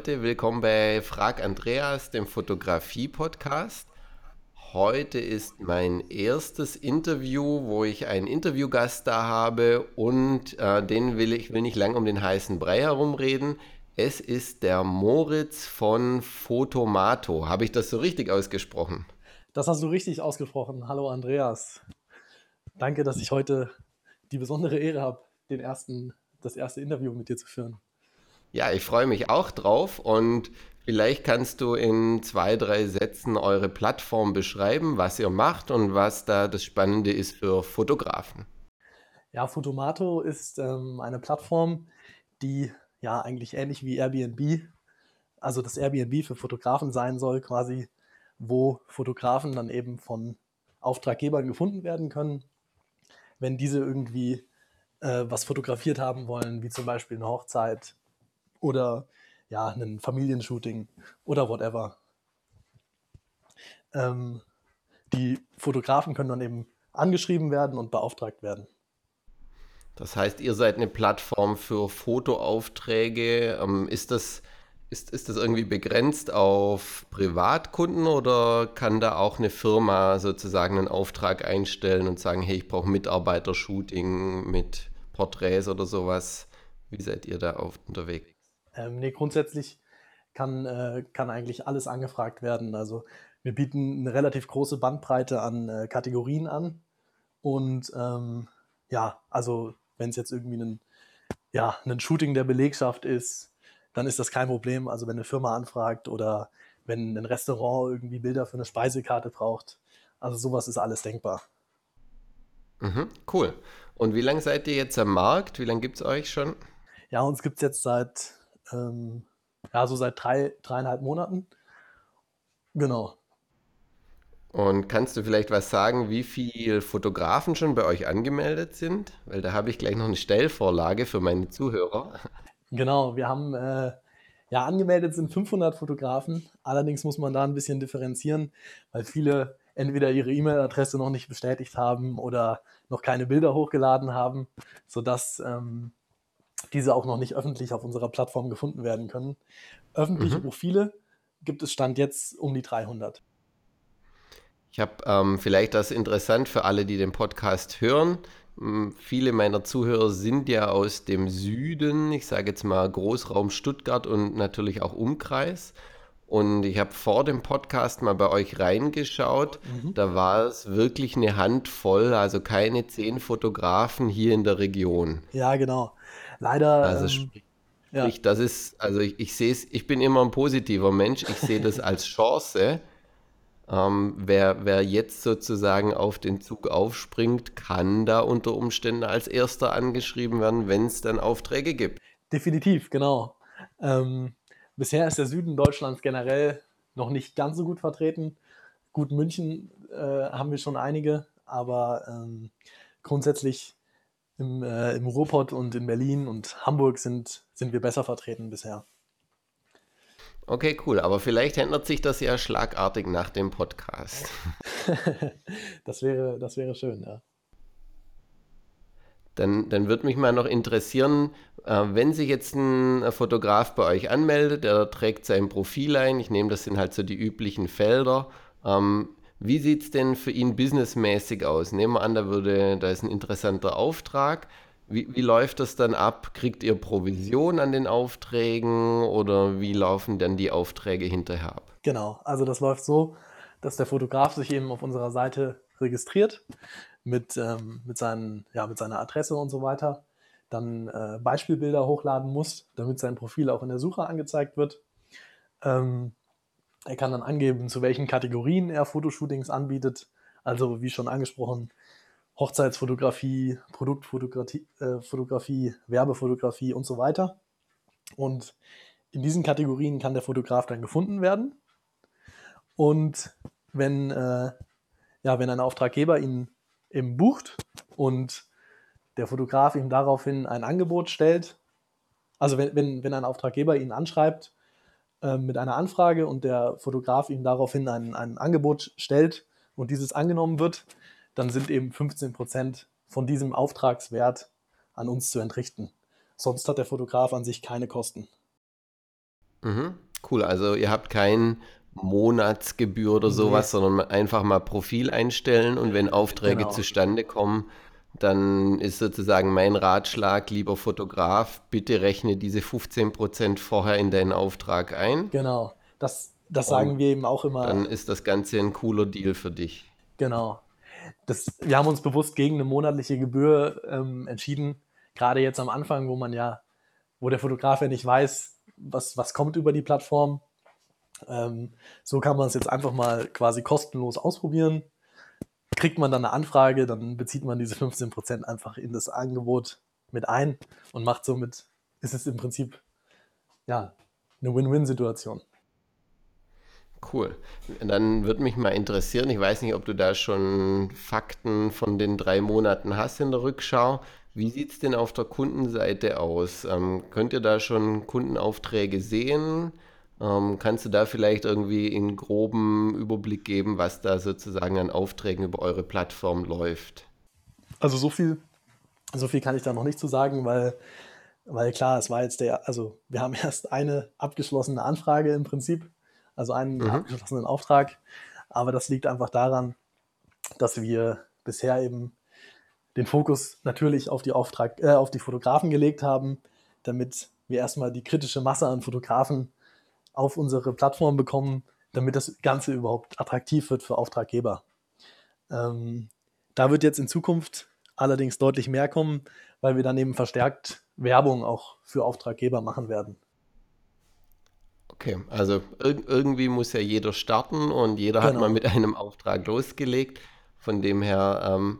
Leute, willkommen bei Frag Andreas, dem Fotografie-Podcast. Heute ist mein erstes Interview, wo ich einen Interviewgast da habe und äh, den will ich will nicht lang um den heißen Brei herumreden. Es ist der Moritz von Fotomato. Habe ich das so richtig ausgesprochen? Das hast du richtig ausgesprochen. Hallo Andreas. Danke, dass ich heute die besondere Ehre habe, den ersten, das erste Interview mit dir zu führen. Ja, ich freue mich auch drauf und vielleicht kannst du in zwei, drei Sätzen eure Plattform beschreiben, was ihr macht und was da das Spannende ist für Fotografen. Ja, Fotomato ist ähm, eine Plattform, die ja eigentlich ähnlich wie Airbnb, also das Airbnb für Fotografen sein soll, quasi, wo Fotografen dann eben von Auftraggebern gefunden werden können, wenn diese irgendwie äh, was fotografiert haben wollen, wie zum Beispiel eine Hochzeit oder ja, ein Familienshooting oder whatever. Ähm, die Fotografen können dann eben angeschrieben werden und beauftragt werden. Das heißt, ihr seid eine Plattform für Fotoaufträge. Ähm, ist das, ist, ist das irgendwie begrenzt auf Privatkunden oder kann da auch eine Firma sozusagen einen Auftrag einstellen und sagen, hey, ich brauche Mitarbeiter-Shooting mit Porträts oder sowas? Wie seid ihr da auf, unterwegs? Ähm, nee, grundsätzlich kann, äh, kann eigentlich alles angefragt werden. Also wir bieten eine relativ große Bandbreite an äh, Kategorien an. Und ähm, ja, also wenn es jetzt irgendwie ein, ja, ein Shooting der Belegschaft ist, dann ist das kein Problem. Also wenn eine Firma anfragt oder wenn ein Restaurant irgendwie Bilder für eine Speisekarte braucht. Also sowas ist alles denkbar. Mhm, cool. Und wie lange seid ihr jetzt am Markt? Wie lange gibt es euch schon? Ja, uns gibt es jetzt seit ähm, ja, so seit drei, dreieinhalb Monaten. Genau. Und kannst du vielleicht was sagen, wie viele Fotografen schon bei euch angemeldet sind? Weil da habe ich gleich noch eine Stellvorlage für meine Zuhörer. Genau, wir haben äh, ja angemeldet sind 500 Fotografen. Allerdings muss man da ein bisschen differenzieren, weil viele entweder ihre E-Mail-Adresse noch nicht bestätigt haben oder noch keine Bilder hochgeladen haben, sodass ähm, diese auch noch nicht öffentlich auf unserer Plattform gefunden werden können. Öffentliche mhm. Profile gibt es Stand jetzt um die 300. Ich habe ähm, vielleicht das interessant für alle, die den Podcast hören. Viele meiner Zuhörer sind ja aus dem Süden, ich sage jetzt mal Großraum Stuttgart und natürlich auch Umkreis. Und ich habe vor dem Podcast mal bei euch reingeschaut. Mhm. Da war es wirklich eine Handvoll, also keine zehn Fotografen hier in der Region. Ja, genau. Leider. Also ähm, sprich, ja. das ist, also ich, ich sehe es, ich bin immer ein positiver Mensch. Ich sehe das als Chance. Ähm, wer, wer jetzt sozusagen auf den Zug aufspringt, kann da unter Umständen als erster angeschrieben werden, wenn es dann Aufträge gibt. Definitiv, genau. Ähm, Bisher ist der Süden Deutschlands generell noch nicht ganz so gut vertreten. Gut, München äh, haben wir schon einige, aber ähm, grundsätzlich im, äh, im Ruhrpott und in Berlin und Hamburg sind, sind wir besser vertreten bisher. Okay, cool. Aber vielleicht ändert sich das ja schlagartig nach dem Podcast. das, wäre, das wäre schön, ja. Dann, dann würde mich mal noch interessieren, äh, wenn sich jetzt ein Fotograf bei euch anmeldet, der trägt sein Profil ein, ich nehme, das sind halt so die üblichen Felder. Ähm, wie sieht es denn für ihn businessmäßig aus? Nehmen wir an, da, würde, da ist ein interessanter Auftrag. Wie, wie läuft das dann ab? Kriegt ihr Provision an den Aufträgen oder wie laufen dann die Aufträge hinterher ab? Genau, also das läuft so, dass der Fotograf sich eben auf unserer Seite registriert mit, ähm, mit, seinen, ja, mit seiner Adresse und so weiter, dann äh, Beispielbilder hochladen muss, damit sein Profil auch in der Suche angezeigt wird. Ähm, er kann dann angeben, zu welchen Kategorien er Fotoshootings anbietet. Also wie schon angesprochen, Hochzeitsfotografie, Produktfotografie, äh, Fotografie, Werbefotografie und so weiter. Und in diesen Kategorien kann der Fotograf dann gefunden werden. Und wenn, äh, ja, wenn ein Auftraggeber ihn eben bucht und der Fotograf ihm daraufhin ein Angebot stellt, also wenn, wenn, wenn ein Auftraggeber ihn anschreibt äh, mit einer Anfrage und der Fotograf ihm daraufhin ein, ein Angebot stellt und dieses angenommen wird, dann sind eben 15 Prozent von diesem Auftragswert an uns zu entrichten. Sonst hat der Fotograf an sich keine Kosten. Mhm. Cool, also ihr habt kein Monatsgebühr oder Nee, sowas, sondern einfach mal Profil einstellen und wenn Aufträge genau. zustande kommen, dann ist sozusagen mein Ratschlag, lieber Fotograf, bitte rechne diese 15% vorher in deinen Auftrag ein Genau. Das, das und sagen wir eben auch immer. dann ist das Ganze ein cooler Deal für dich. Genau. Das, wir haben uns bewusst gegen eine monatliche Gebühr ähm, entschieden. Gerade jetzt am Anfang, wo man ja, wo der Fotograf ja nicht weiß, was, was kommt über die Plattform. Ähm, so kann man es jetzt einfach mal quasi kostenlos ausprobieren. Kriegt man dann eine Anfrage, dann bezieht man diese 15% einfach in das Angebot mit ein und macht somit, ist es im Prinzip ja eine Win-Win-Situation. Cool. Dann würde mich mal interessieren, ich weiß nicht, ob du da schon Fakten von den drei Monaten hast in der Rückschau. Wie sieht es denn auf der Kundenseite aus? Ähm, könnt ihr da schon Kundenaufträge sehen? Ähm, kannst du da vielleicht irgendwie einen groben Überblick geben, was da sozusagen an Aufträgen über eure Plattform läuft? Also so viel, so viel kann ich da noch nicht zu sagen, weil, weil klar, es war jetzt der, also wir haben erst eine abgeschlossene Anfrage im Prinzip, also einen Mhm. abgeschlossenen Auftrag, aber das liegt einfach daran, dass wir bisher eben den Fokus natürlich auf die Auftrag, äh, auf die Fotografen gelegt haben, damit wir erstmal die kritische Masse an Fotografen auf unsere Plattform bekommen, damit das Ganze überhaupt attraktiv wird für Auftraggeber. Ähm, da wird jetzt in Zukunft allerdings deutlich mehr kommen, weil wir dann eben verstärkt Werbung auch für Auftraggeber machen werden. Okay, also irg irgendwie muss ja jeder starten und jeder hat mal Genau, mit einem Auftrag losgelegt. Von dem her, ähm,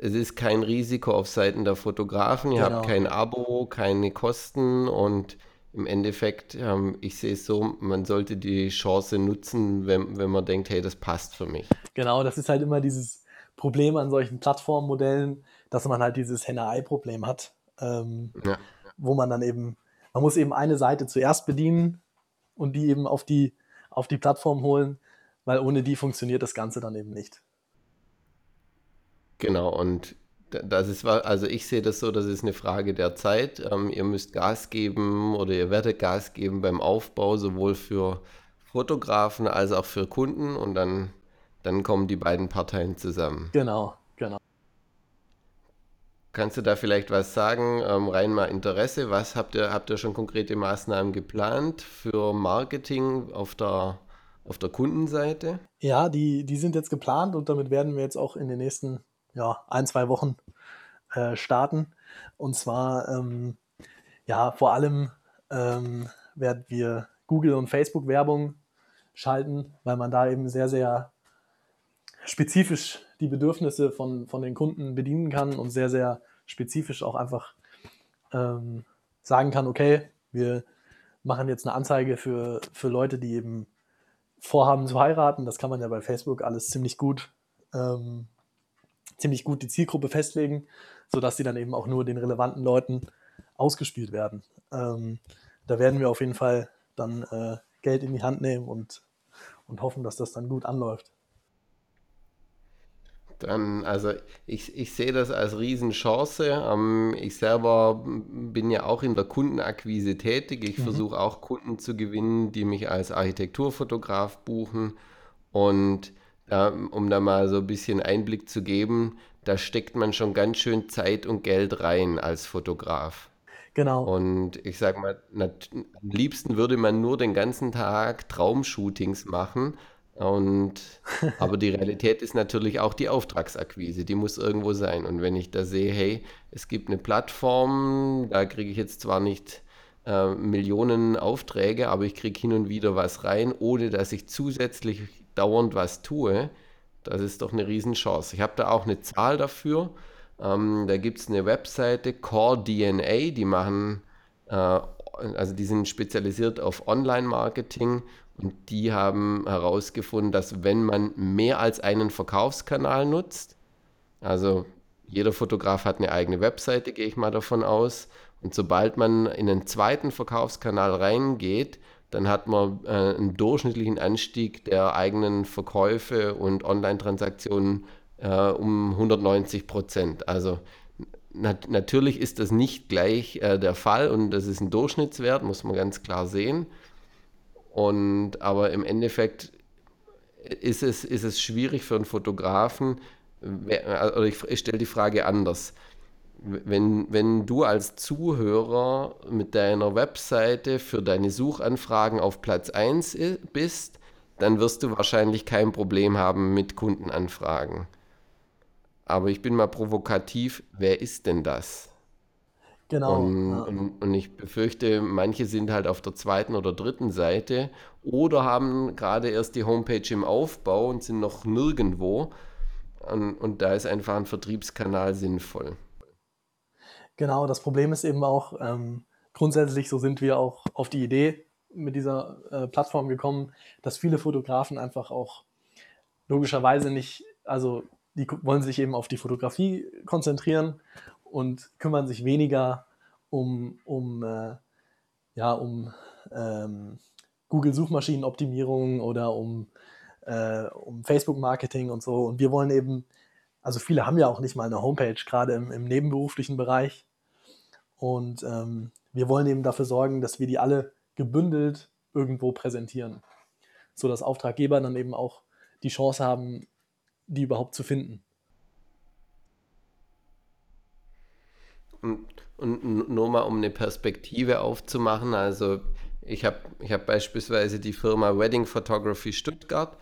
es ist kein Risiko auf Seiten der Fotografen. Ihr habt genau, kein Abo, keine Kosten und im Endeffekt, ähm, ich sehe es so, man sollte die Chance nutzen, wenn, wenn man denkt, hey, das passt für mich. genau. Das ist halt immer dieses Problem an solchen Plattformmodellen, dass man halt dieses Henne-Ei-Problem hat, ähm, Ja, wo man dann eben, man muss eben eine Seite zuerst bedienen und die eben auf die, auf die Plattform holen, weil ohne die funktioniert das Ganze dann eben nicht. genau. Und das ist, also ich sehe das so, das ist eine Frage der Zeit. Ähm, ihr müsst Gas geben oder ihr werdet Gas geben beim Aufbau, sowohl für Fotografen als auch für Kunden und dann, dann kommen die beiden Parteien zusammen. Genau, genau. Kannst du da vielleicht was sagen, ähm, rein mal Interesse? Was habt ihr, habt ihr schon konkrete Maßnahmen geplant für Marketing auf der, auf der Kundenseite? Ja, die, die sind jetzt geplant und damit werden wir jetzt auch in den nächsten ja, ein, zwei Wochen äh, starten. Und zwar, ähm, ja, vor allem ähm, werden wir Google- und Facebook-Werbung schalten, weil man da eben sehr, sehr spezifisch die Bedürfnisse von, von den Kunden bedienen kann und sehr, sehr spezifisch auch einfach ähm, sagen kann, okay, wir machen jetzt eine Anzeige für, für Leute, die eben vorhaben zu heiraten. Das kann man ja bei Facebook alles ziemlich gut, ähm, ziemlich gut die Zielgruppe festlegen, sodass die dann eben auch nur den relevanten Leuten ausgespielt werden. Ähm, da werden wir auf jeden Fall dann äh, Geld in die Hand nehmen und, und hoffen, dass das dann gut anläuft. Dann, also ich, ich sehe das als Riesenchance. Ähm, ich selber bin ja auch in der Kundenakquise tätig. Ich Mhm. versuche auch Kunden zu gewinnen, die mich als Architekturfotograf buchen. Und da, um da mal so ein bisschen Einblick zu geben, da steckt man schon ganz schön Zeit und Geld rein als Fotograf. Genau, Und ich sag mal, am liebsten würde man nur den ganzen Tag Traumshootings machen. Und, aber die Realität ist natürlich auch die Auftragsakquise, die muss irgendwo sein. Und wenn ich da sehe, hey, es gibt eine Plattform, da kriege ich jetzt zwar nicht äh, Millionen Aufträge, aber ich kriege hin und wieder was rein, ohne dass ich zusätzlich dauernd was tue, das ist doch eine Riesenchance. Ich habe da auch eine Zahl dafür. Ähm, da gibt es eine Webseite, Core DNA, die machen, äh, also die sind spezialisiert auf Online-Marketing und die haben herausgefunden, dass wenn man mehr als einen Verkaufskanal nutzt, also jeder Fotograf hat eine eigene Webseite, gehe ich mal davon aus. Und sobald man in einen zweiten Verkaufskanal reingeht, dann hat man äh, einen durchschnittlichen Anstieg der eigenen Verkäufe und Online-Transaktionen äh, um 190 Prozent. Also nat natürlich ist das nicht gleich äh, der Fall und das ist ein Durchschnittswert, muss man ganz klar sehen. Und aber im Endeffekt ist es, ist es schwierig für einen Fotografen, oder ich, ich stelle die Frage anders. Wenn, wenn du als Zuhörer mit deiner Webseite für deine Suchanfragen auf Platz 1 bist, dann wirst du wahrscheinlich kein Problem haben mit Kundenanfragen. Aber ich bin mal provokativ, wer ist denn das? Genau. Und, Ja. und, und ich befürchte, manche sind halt auf der zweiten oder dritten Seite oder haben gerade erst die Homepage im Aufbau und sind noch nirgendwo. Und, und da ist einfach ein Vertriebskanal sinnvoll. Genau, das Problem ist eben auch, ähm, grundsätzlich, so sind wir auch auf die Idee mit dieser äh, Plattform gekommen, dass viele Fotografen einfach auch logischerweise nicht, also die wollen sich eben auf die Fotografie konzentrieren und kümmern sich weniger um, um, äh, ja, um ähm, Google-Suchmaschinenoptimierung oder um, äh, um Facebook-Marketing und so. Und wir wollen eben, also viele haben ja auch nicht mal eine Homepage, gerade im, im nebenberuflichen Bereich. Und ähm, wir wollen eben dafür sorgen, dass wir die alle gebündelt irgendwo präsentieren, sodass Auftraggeber dann eben auch die Chance haben, die überhaupt zu finden. Und, und nur mal um eine Perspektive aufzumachen, also ich habe ich hab beispielsweise die Firma Wedding Photography Stuttgart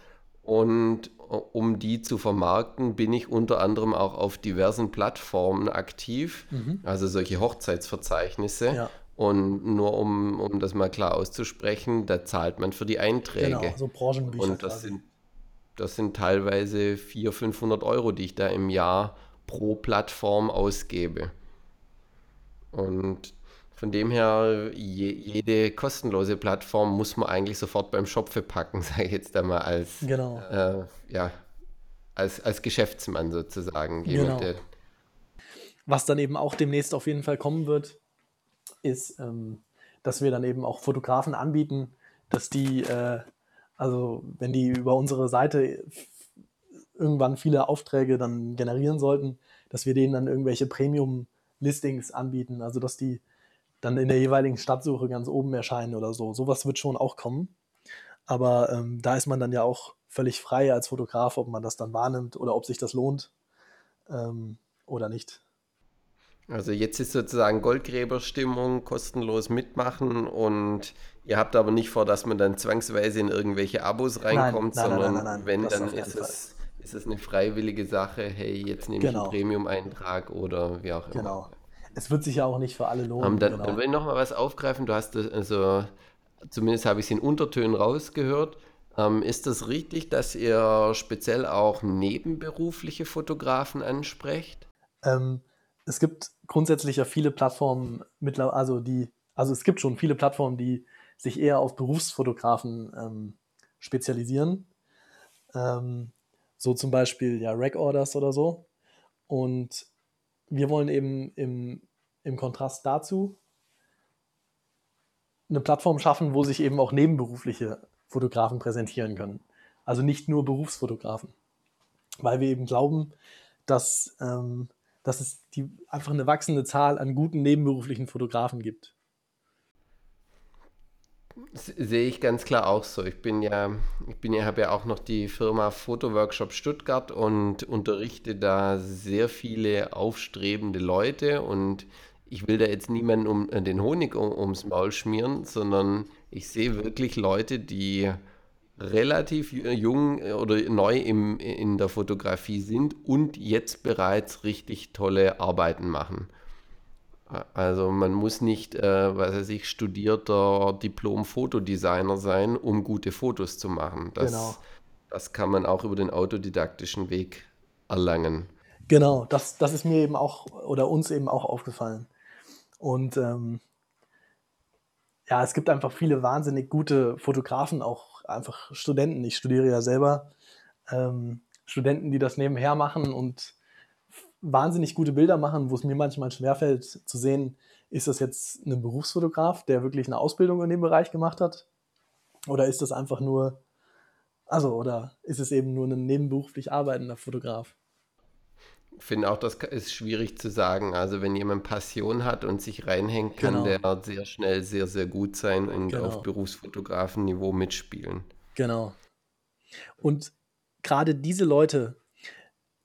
und äh, um die zu vermarkten, bin ich unter anderem auch auf diversen Plattformen aktiv, Mhm. also solche Hochzeitsverzeichnisse. Ja, Und nur um, um das mal klar auszusprechen, da zahlt man für die genau, Einträge. so Branchenbücher Und das quasi. sind, das sind teilweise 400, 500 Euro, die ich da im Jahr pro Plattform ausgebe. Und von dem her, je, jede kostenlose Plattform muss man eigentlich sofort beim Schopfe packen, sage ich jetzt einmal als, Genau, äh, ja, als, als Geschäftsmann sozusagen. Jemand, genau. Was dann eben auch demnächst auf jeden Fall kommen wird, ist, ähm, dass wir dann eben auch Fotografen anbieten, dass die, äh, also wenn die über unsere Seite irgendwann viele Aufträge dann generieren sollten, dass wir denen dann irgendwelche Premium-Listings anbieten, also dass die dann in der jeweiligen Stadtsuche ganz oben erscheinen oder so. Sowas wird schon auch kommen. Aber ähm, da ist man dann ja auch völlig frei als Fotograf, ob man das dann wahrnimmt oder ob sich das lohnt ähm, oder nicht. also jetzt ist sozusagen Goldgräberstimmung, kostenlos mitmachen und ihr habt aber nicht vor, dass man dann zwangsweise in irgendwelche Abos reinkommt, nein, nein, sondern nein, wenn, dann ist es, ist es eine freiwillige Sache, hey, jetzt nehme ich einen Genau, Premium-Eintrag oder wie auch immer. genau. Es wird sich ja auch nicht für alle lohnen, dann, dann genau. will ich noch mal was aufgreifen. Du hast das, also, zumindest habe ich es in Untertönen rausgehört. Ähm, ist das richtig, dass ihr speziell auch nebenberufliche Fotografen ansprecht? Ähm, es gibt grundsätzlich ja viele Plattformen, also die, also es gibt schon viele Plattformen, die sich eher auf Berufsfotografen ähm, spezialisieren. Ähm, so zum Beispiel ja Rack-Orders oder so. Und wir wollen eben im, im Kontrast dazu eine Plattform schaffen, wo sich eben auch nebenberufliche Fotografen präsentieren können. Also nicht nur Berufsfotografen. Weil wir eben glauben, dass, ähm, dass es die, einfach eine wachsende Zahl an guten nebenberuflichen Fotografen gibt. Sehe ich ganz klar auch so. Ich bin ja, ich bin ja, habe ja auch noch die Firma Fotoworkshop Stuttgart und unterrichte da sehr viele aufstrebende Leute und ich will da jetzt niemanden um äh, den Honig um, ums Maul schmieren, sondern ich sehe wirklich Leute, die relativ ju- jung äh, oder neu im, in der Fotografie sind und jetzt bereits richtig tolle Arbeiten machen. Also man muss nicht, äh, was weiß ich, studierter Diplom-Fotodesigner sein, um gute Fotos zu machen. Genau. Das, das kann man auch über den autodidaktischen Weg erlangen. Genau, das, das ist mir eben auch oder uns eben auch aufgefallen. Und ähm, ja, es gibt einfach viele wahnsinnig gute Fotografen, auch einfach Studenten. Ich studiere ja selber. Ähm, Studenten, die das nebenher machen und wahnsinnig gute Bilder machen, wo es mir manchmal schwerfällt zu sehen, ist das jetzt ein Berufsfotograf, der wirklich eine Ausbildung in dem Bereich gemacht hat? Oder ist das einfach nur, also, oder ist es eben nur ein nebenberuflich arbeitender Fotograf? finde auch, das ist schwierig zu sagen. Also wenn jemand Passion hat und sich reinhängt, kann Genau, der sehr schnell sehr, sehr gut sein und auf genau, Berufsfotografenniveau mitspielen. genau. Und gerade diese Leute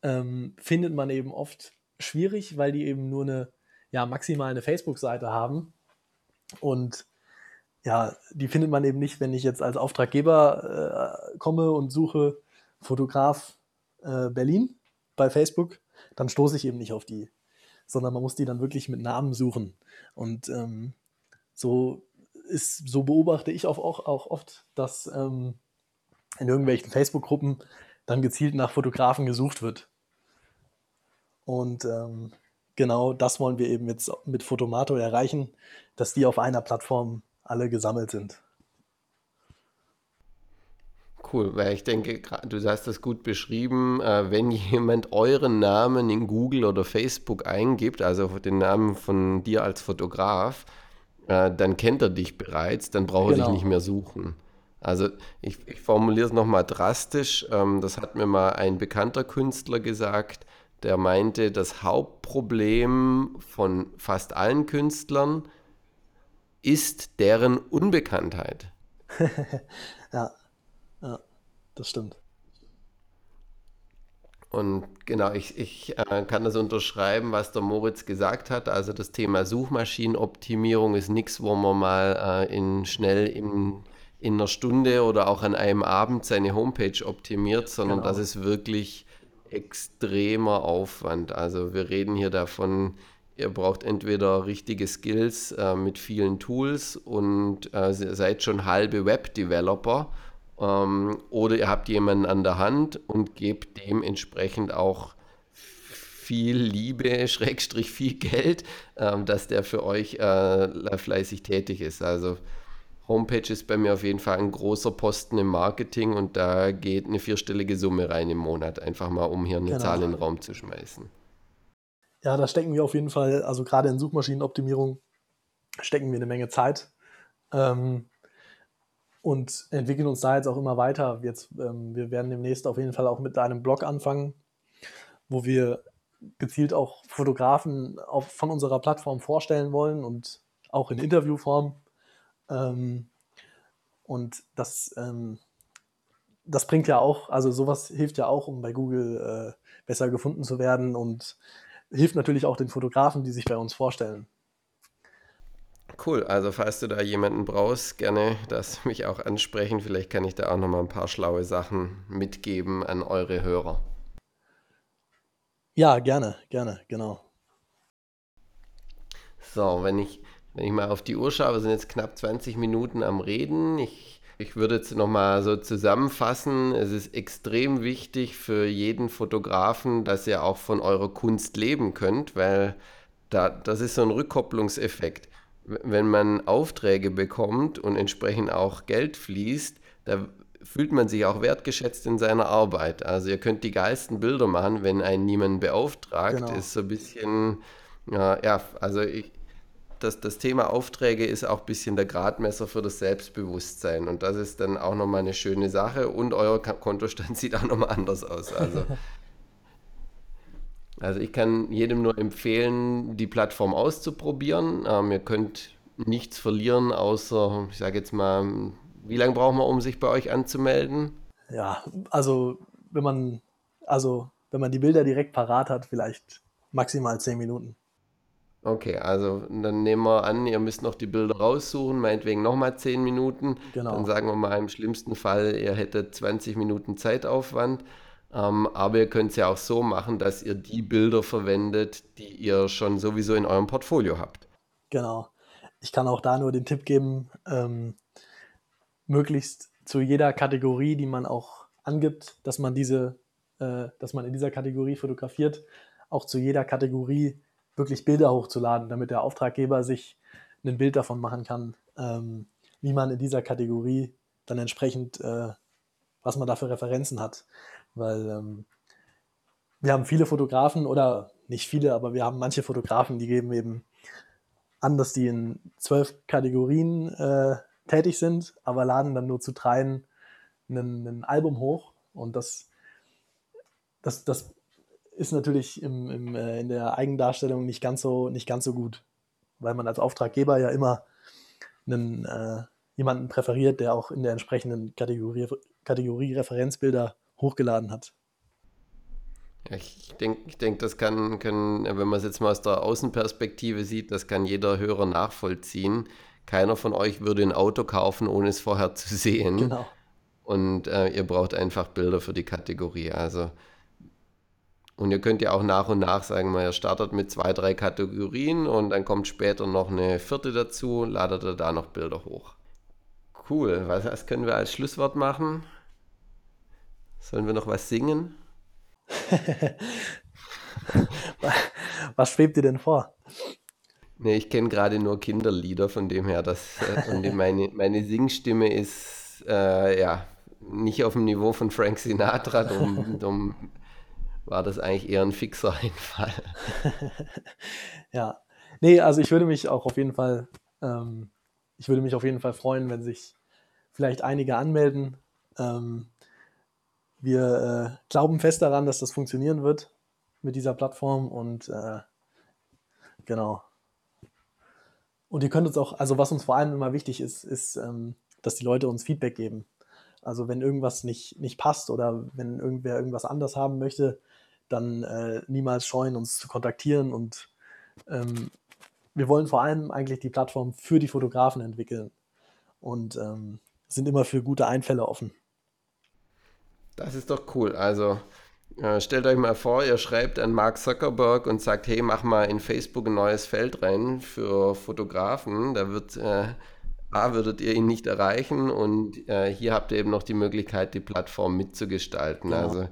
ähm, findet man eben oft schwierig, weil die eben nur eine, ja, maximal eine Facebook-Seite haben. Und ja, die findet man eben nicht, wenn ich jetzt als Auftraggeber äh, komme und suche Fotograf äh, Berlin bei Facebook, dann stoße ich eben nicht auf die, sondern man muss die dann wirklich mit Namen suchen. Und ähm, so ist, so beobachte ich auch, auch, oft, dass ähm, in irgendwelchen Facebook-Gruppen dann gezielt nach Fotografen gesucht wird. Und ähm, genau das wollen wir eben jetzt mit Fotomato erreichen, dass die auf einer Plattform alle gesammelt sind. Cool, weil ich denke, du hast das gut beschrieben, äh, wenn jemand euren Namen in Google oder Facebook eingibt, also den Namen von dir als Fotograf, äh, dann kennt er dich bereits, dann braucht er dich nicht Genau, mehr suchen. Also ich, ich formuliere es nochmal drastisch, ähm, das hat mir mal ein bekannter Künstler gesagt, der meinte, das Hauptproblem von fast allen Künstlern ist deren Unbekanntheit. ja, ja, das stimmt. Und genau, ich, ich äh, kann das unterschreiben, was der Moritz gesagt hat. Also das Thema Suchmaschinenoptimierung ist nichts, wo man mal äh, in, schnell in, in einer Stunde oder auch an einem Abend seine Homepage optimiert, sondern das Genau, ist wirklich extremer Aufwand. Also wir reden hier davon, ihr braucht entweder richtige Skills äh, mit vielen Tools und äh, seid schon halbe Web-Developer ähm, oder ihr habt jemanden an der Hand und gebt dementsprechend auch viel Liebe, Schrägstrich viel Geld, ähm, dass der für euch äh, fleißig tätig ist. Also Homepage ist bei mir auf jeden Fall ein großer Posten im Marketing und da geht eine vierstellige Summe rein im Monat, einfach mal um hier eine Zahl genau. in den Raum zu schmeißen. Ja, da stecken wir auf jeden Fall, also gerade in Suchmaschinenoptimierung stecken wir eine Menge Zeit ähm, und entwickeln uns da jetzt auch immer weiter. Jetzt, ähm, wir werden demnächst auf jeden Fall auch mit einem Blog anfangen, wo wir gezielt auch Fotografen auf, von unserer Plattform vorstellen wollen und auch in Interviewform. Ähm, und das, ähm, das bringt ja auch, also sowas hilft ja auch, um bei Google äh, besser gefunden zu werden und hilft natürlich auch den Fotografen, die sich bei uns vorstellen. Cool, also falls du da jemanden brauchst, gerne das mich auch ansprechen. Vielleicht kann ich da auch noch mal ein paar schlaue Sachen mitgeben an eure Hörer. Ja, gerne, gerne, genau. So, wenn ich, wenn ich mal auf die Uhr schaue, wir sind jetzt knapp 20 Minuten am Reden. Ich, ich würde jetzt nochmal so zusammenfassen. Es ist extrem wichtig für jeden Fotografen, dass ihr auch von eurer Kunst leben könnt, weil da, das ist so ein Rückkopplungseffekt. Wenn man Aufträge bekommt und entsprechend auch Geld fließt, da fühlt man sich auch wertgeschätzt in seiner Arbeit. Also ihr könnt die geilsten Bilder machen, wenn einen niemand beauftragt, Genau, ist so ein bisschen, ja, ja also ich, das, das Thema Aufträge ist auch ein bisschen der Gradmesser für das Selbstbewusstsein. Und das ist dann auch nochmal eine schöne Sache. Und euer Kontostand sieht auch nochmal anders aus. Also, also ich kann jedem nur empfehlen, die Plattform auszuprobieren. Ähm, ihr könnt nichts verlieren, außer, ich sage jetzt mal, wie lange brauchen wir, um sich bei euch anzumelden? ja, also wenn man, also wenn man die Bilder direkt parat hat, vielleicht maximal zehn Minuten. Okay, also dann nehmen wir an, ihr müsst noch die Bilder raussuchen, meinetwegen nochmal 10 Minuten. Dann Genau, sagen wir mal im schlimmsten Fall, ihr hättet 20 Minuten Zeitaufwand. Ähm, aber ihr könnt es ja auch so machen, dass ihr die Bilder verwendet, die ihr schon sowieso in eurem Portfolio habt. genau. Ich kann auch da nur den Tipp geben, ähm, möglichst zu jeder Kategorie, die man auch angibt, dass man diese, äh, dass man in dieser Kategorie fotografiert, auch zu jeder Kategorie wirklich Bilder hochzuladen, damit der Auftraggeber sich ein Bild davon machen kann, ähm, wie man in dieser Kategorie dann entsprechend, äh, was man da für Referenzen hat. Weil ähm, wir haben viele Fotografen oder nicht viele, aber wir haben manche Fotografen, die geben eben an, dass die in zwölf Kategorien äh, tätig sind, aber laden dann nur zu dreien ein, Album hoch. Und das, das, das ist natürlich im, im, äh, in der Eigendarstellung nicht ganz, so, nicht ganz so gut, weil man als Auftraggeber ja immer einen, äh, jemanden präferiert, der auch in der entsprechenden Kategorie, Kategorie Referenzbilder hochgeladen hat. Ich denke, ich denk, das kann, können, wenn man es jetzt mal aus der Außenperspektive sieht, das kann jeder Hörer nachvollziehen. Keiner von euch würde ein Auto kaufen, ohne es vorher zu sehen. Genau. Und äh, ihr braucht einfach Bilder für die Kategorie. Also, und ihr könnt ja auch nach und nach sagen, ihr startet mit zwei, drei Kategorien und dann kommt später noch eine vierte dazu, ladet ihr da noch Bilder hoch. Cool. Was, was können wir als Schlusswort machen? Sollen wir noch was singen? Was schwebt dir denn vor? Nee, ich kenne gerade nur Kinderlieder, von dem her, dass äh, meine, meine Singstimme ist äh, ja nicht auf dem Niveau von Frank Sinatra, darum, darum war das eigentlich eher ein fixer Einfall. ja, nee, also ich würde mich auch auf jeden Fall, ähm, ich würde mich auf jeden Fall freuen, wenn sich vielleicht einige anmelden. Ähm, wir äh, glauben fest daran, dass das funktionieren wird mit dieser Plattform und äh, genau. Und ihr könnt uns auch, also was uns vor allem immer wichtig ist, ist, ähm, dass die Leute uns Feedback geben. Also wenn irgendwas nicht, nicht passt oder wenn irgendwer irgendwas anders haben möchte, dann äh, niemals scheuen, uns zu kontaktieren. Und ähm, wir wollen vor allem eigentlich die Plattform für die Fotografen entwickeln und ähm, sind immer für gute Einfälle offen. Das ist doch cool. Also äh, stellt euch mal vor, ihr schreibt an Mark Zuckerberg und sagt, hey, mach mal in Facebook ein neues Feld rein für Fotografen. Da wird äh, A, würdet ihr ihn nicht erreichen und äh, hier habt ihr eben noch die Möglichkeit, die Plattform mitzugestalten. Genau. Also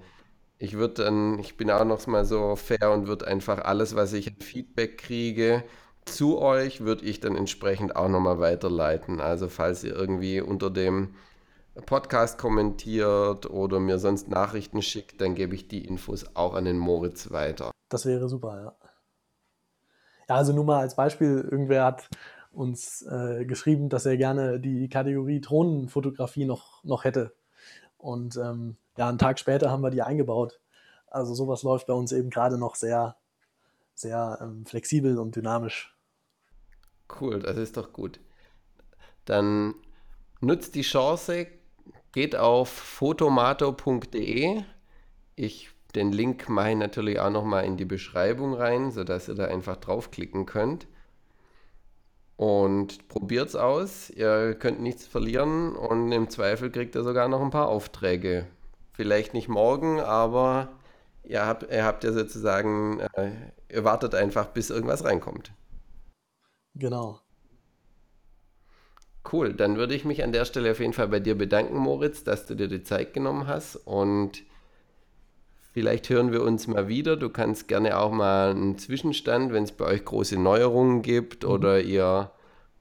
ich würde dann, ich bin auch noch mal so fair und würde einfach alles, was ich an Feedback kriege, zu euch, würde ich dann entsprechend auch nochmal weiterleiten. Also falls ihr irgendwie unter dem Podcast kommentiert oder mir sonst Nachrichten schickt, dann gebe ich die Infos auch an den Moritz weiter. Das wäre super, ja. Ja, also nur mal als Beispiel, irgendwer hat uns äh, geschrieben, dass er gerne die Kategorie Drohnenfotografie noch, noch hätte. Und ähm, ja, einen Tag später haben wir die eingebaut. Also sowas läuft bei uns eben gerade noch sehr, sehr ähm, flexibel und dynamisch. Cool, das ist doch gut. Dann nutzt die Chance, Geht auf fotomato.de. Ich den Link mache ich natürlich auch nochmal in die Beschreibung rein, sodass ihr da einfach draufklicken könnt. Und probiert es aus. Ihr könnt nichts verlieren und im Zweifel kriegt ihr sogar noch ein paar Aufträge. Vielleicht nicht morgen, aber ihr habt, ihr habt ja sozusagen, äh, ihr wartet einfach, bis irgendwas reinkommt. Genau. Cool, dann würde ich mich an der Stelle auf jeden Fall bei dir bedanken, Moritz, dass du dir die Zeit genommen hast und vielleicht hören wir uns mal wieder. Du kannst gerne auch mal einen Zwischenstand, wenn es bei euch große Neuerungen gibt mhm. oder ihr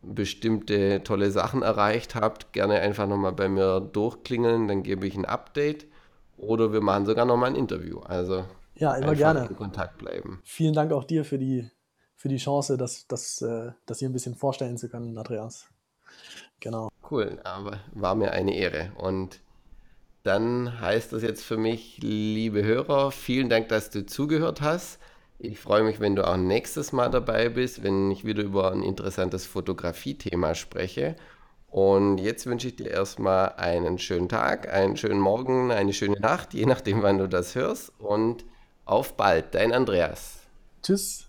bestimmte tolle Sachen erreicht habt, gerne einfach nochmal bei mir durchklingeln, dann gebe ich ein Update oder wir machen sogar nochmal ein Interview. Also ja, immer gerne. in Kontakt bleiben. Vielen Dank auch dir für die, für die Chance, das, das, äh, das hier ein bisschen vorstellen zu können, Andreas. Genau. Cool, aber war mir eine Ehre. Und dann heißt das jetzt für mich, liebe Hörer, vielen Dank, dass du zugehört hast. Ich freue mich, wenn du auch nächstes Mal dabei bist, wenn ich wieder über ein interessantes Fotografie-Thema spreche. Und jetzt wünsche ich dir erstmal einen schönen Tag, einen schönen Morgen, eine schöne Nacht, je nachdem, wann du das hörst. Und auf bald, dein Andreas. Tschüss.